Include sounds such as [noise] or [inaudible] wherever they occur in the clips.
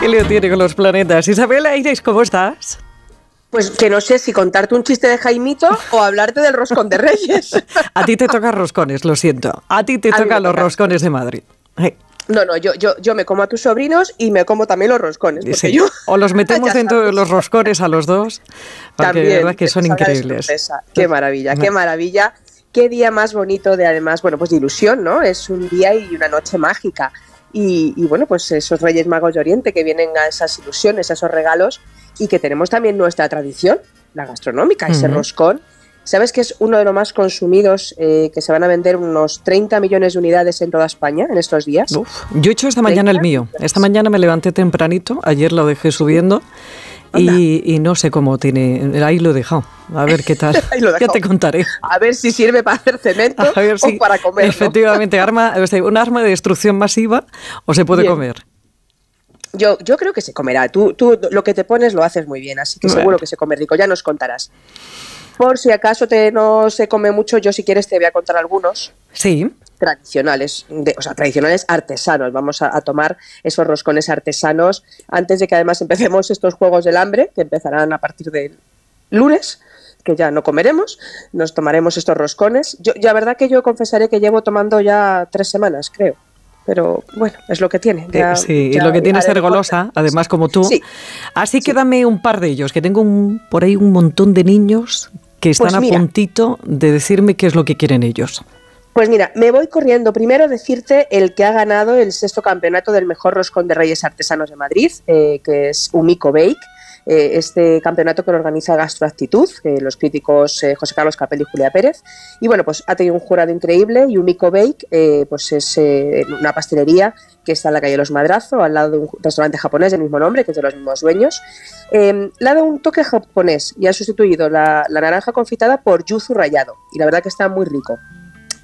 ¿Qué lío tiene con los planetas? Isabel Aires, ¿cómo estás? Pues que no sé si contarte un chiste de Jaimito o hablarte del roscón de Reyes. [laughs] A ti te tocan roscones, lo siento. A ti te A tocan los toca. roscones de Madrid. Eh, No, no, yo, yo, yo me como a tus sobrinos y me como también los roscones. Sí. yo, O los [laughs] metemos dentro de los roscones a los dos, porque También, de verdad que son increíbles. Qué maravilla, qué maravilla. Qué día más bonito de además, bueno, pues de ilusión, ¿no? Es un día y una noche mágica. Y, y, bueno, pues esos Reyes Magos de Oriente que vienen a esas ilusiones, a esos regalos, y que tenemos también nuestra tradición, la gastronómica, ese Ujú. roscón. ¿Sabes que es uno de los más consumidos, eh, que se van a vender unos 30 millones de unidades en toda España en estos días? Uf, yo he hecho esta mañana el mío. Esta mañana me levanté tempranito, ayer lo dejé subiendo y, y no sé cómo tiene. Ahí lo he dejado. A ver qué tal. [laughs] Ahí lo ya te contaré. A ver si sirve para hacer cemento [laughs] A ver si o para comer. efectivamente arma, o sea, un arma de destrucción masiva o se puede Bien. comer. Yo, yo creo que se comerá. Tú, tú lo que te pones lo haces muy bien, así que Bueno. seguro que se come rico. Ya nos contarás. Por si acaso te, no se come mucho, yo si quieres te voy a contar algunos Sí. Tradicionales, de- o sea, tradicionales artesanos. Vamos a, a tomar esos roscones artesanos antes de que además empecemos estos juegos del hambre, que empezarán a partir del lunes, que ya no comeremos, nos tomaremos estos roscones. Yo, ya verdad que yo confesaré que llevo tomando ya tres semanas, creo. Pero bueno, es lo que tiene. ya- Eh, sí, ya lo que tiene es ser golosa, además como tú. Sí. Así que dame un par de ellos, que tengo un, por ahí un montón de niños que están Pues mira. a puntito de decirme qué es lo que quieren ellos. Pues mira, me voy corriendo. Primero decirte el que ha ganado el sexto campeonato del mejor roscón de Reyes Artesanos de Madrid, eh, que es Umico Bake. eh, este campeonato que lo organiza Gastroactitud, eh, los críticos eh, José Carlos Capel y Julia Pérez. Y bueno, pues ha tenido un jurado increíble y Umico Bake pues es una pastelería que está en la calle Los Madrazo, al lado de un restaurante japonés del mismo nombre, que es de los mismos dueños. Eh, le ha dado un toque japonés y ha sustituido la, la naranja confitada por yuzu rallado. Y la verdad que está muy rico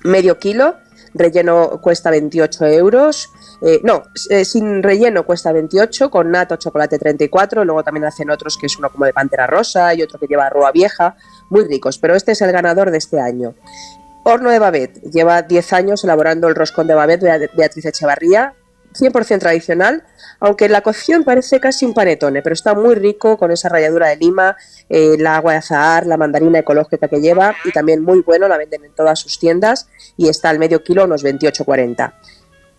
medio kilo, relleno cuesta 28 euros, eh, no, eh, sin relleno cuesta 28, con nata chocolate 34, luego también hacen otros que es uno como de pantera rosa y otro que lleva roa vieja, muy ricos, pero este es el ganador de este año. Horno de Babet, lleva 10 años elaborando el roscón de Babet de Beatriz Echevarría, 100% tradicional, aunque la cocción parece casi un panetone, pero está muy rico con esa ralladura de lima, eh, el agua de azahar, la mandarina ecológica que lleva y también muy bueno, la venden en todas sus tiendas y está al medio kilo unos 28,40.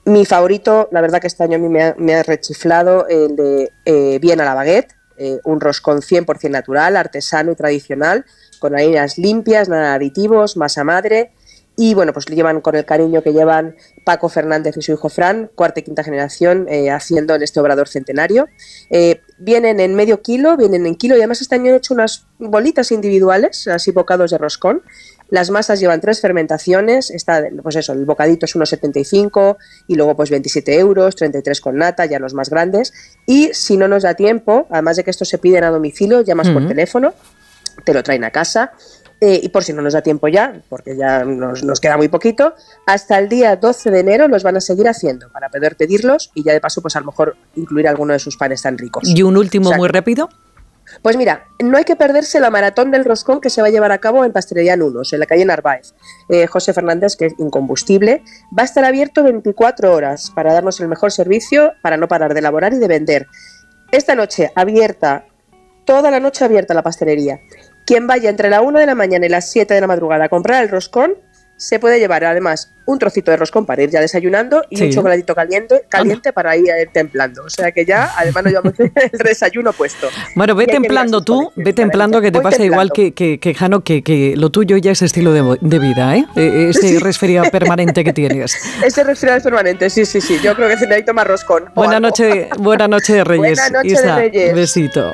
Mi favorito, la verdad que este año a mí me ha, rechiflado el de eh, Bien a la Baguette, eh, un roscón 100% natural, artesano y tradicional, con harinas limpias, nada de aditivos, masa madre y bueno, pues lo llevan con el cariño que llevan Paco Fernández y su hijo Fran, cuarta y quinta generación, eh, haciendo en este obrador centenario. Eh, vienen en medio kilo, vienen en kilo y además este año han hecho unas bolitas individuales, así bocados de roscón. Las masas llevan tres fermentaciones, está, pues eso, el bocadito es 1,75 y luego pues 27 euros, 33 con nata, ya los más grandes. Y si no nos da tiempo, además de que estos se piden a domicilio, llamas por Ujú. teléfono, te lo traen a casa. Eh, y por si no nos da tiempo ya, porque ya nos, nos queda muy poquito, hasta el día 12 de enero los van a seguir haciendo para poder pedirlos y ya de paso, pues a lo mejor incluir alguno de sus panes tan ricos. Y un último O sea, muy rápido. Pues mira, no hay que perderse la maratón del roscón que se va a llevar a cabo en Pastelería Nunos, en la calle Narváez. Eh, José Fernández, que es incombustible, va a estar abierto 24 horas para darnos el mejor servicio, para no parar de elaborar y de vender. Esta noche abierta, toda la noche abierta la pastelería. Quien vaya entre la 1 de la mañana y las 7 de la madrugada a comprar el roscón, se puede llevar además un trocito de roscón para ir ya desayunando y Sí. un chocolatito caliente, caliente para ir eh, templando. O sea que ya además nos llevamos el desayuno puesto. Bueno, ve templando tú, ve templando que te pasa igual que, que, que, Jano, que, que lo tuyo ya es estilo de, de vida, ¿eh? Eh, Ese resfriado permanente que tienes. [laughs] Ese resfriado es permanente, sí, sí, sí. Yo creo que necesito más roscón. Buena noche, buena noche de [laughs] Reyes. Buena noche de Isa, Reyes. Besito.